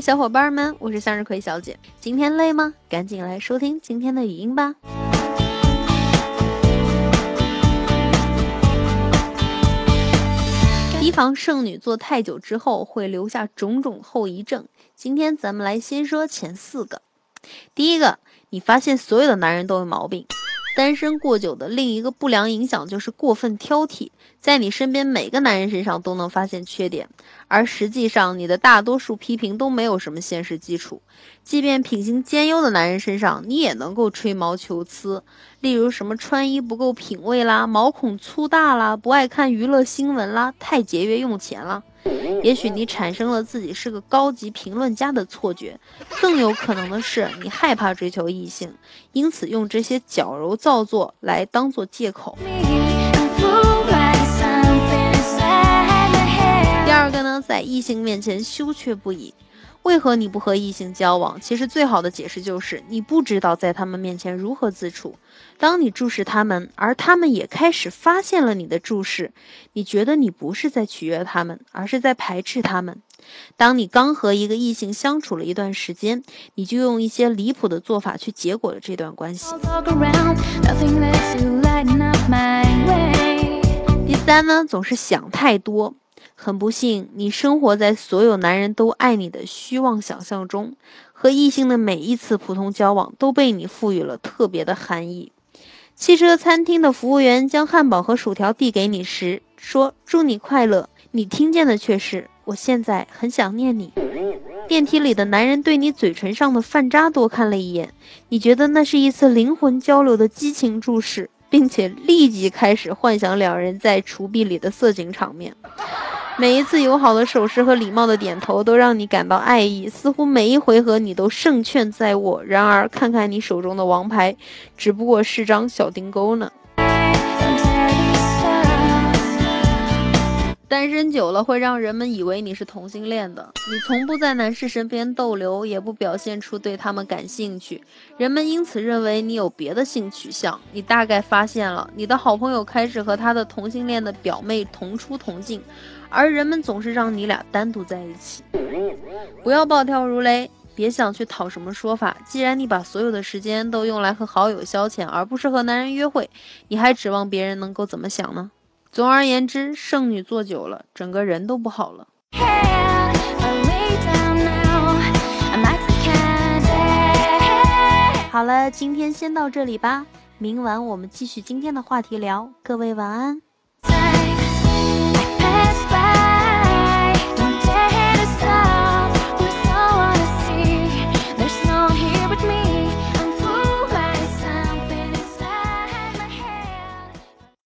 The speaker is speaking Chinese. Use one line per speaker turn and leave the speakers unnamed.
小伙伴们，我是向日葵小姐。今天累吗？赶紧来收听今天的语音吧。提防剩女做太久之后会留下种种后遗症。今天咱们来先说前四个。第一个，你发现所有的男人都有毛病。单身过久的另一个不良影响就是过分挑剔，在你身边每个男人身上都能发现缺点，而实际上你的大多数批评都没有什么现实基础。即便品行兼优的男人身上，你也能够吹毛求疵，例如什么穿衣不够品味啦，毛孔粗大啦，不爱看娱乐新闻啦，太节约用钱啦。也许你产生了自己是个高级评论家的错觉，更有可能的是你害怕追求异性，因此用这些矫揉造作来当做借口。在异性面前羞怯不已。为何你不和异性交往？其实最好的解释就是你不知道在他们面前如何自处。当你注视他们，而他们也开始发现了你的注视，你觉得你不是在取悦他们，而是在排斥他们。当你刚和一个异性相处了一段时间，你就用一些离谱的做法去结果了这段关系。第三呢，总是想太多。很不幸，你生活在所有男人都爱你的虚妄想象中，和异性的每一次普通交往都被你赋予了特别的含义。汽车餐厅的服务员将汉堡和薯条递给你时，说：“祝你快乐。”你听见的却是：“我现在很想念你。”电梯里的男人对你嘴唇上的饭渣多看了一眼，你觉得那是一次灵魂交流的激情注视，并且立即开始幻想两人在厨壁里的色情场面。每一次友好的手势和礼貌的点头都让你感到爱意，似乎每一回合你都胜券在握。然而，看看你手中的王牌，只不过是张小钉钩呢。单身久了会让人们以为你是同性恋的。你从不在男士身边逗留，也不表现出对他们感兴趣，人们因此认为你有别的性取向。你大概发现了，你的好朋友开始和他的同性恋的表妹同出同进，而人们总是让你俩单独在一起。不要暴跳如雷，别想去讨什么说法。既然你把所有的时间都用来和好友消遣，而不是和男人约会，你还指望别人能够怎么想呢？总而言之，剩女坐久了，整个人都不好了。好了，今天先到这里吧，明晚我们继续今天的话题聊。各位晚安。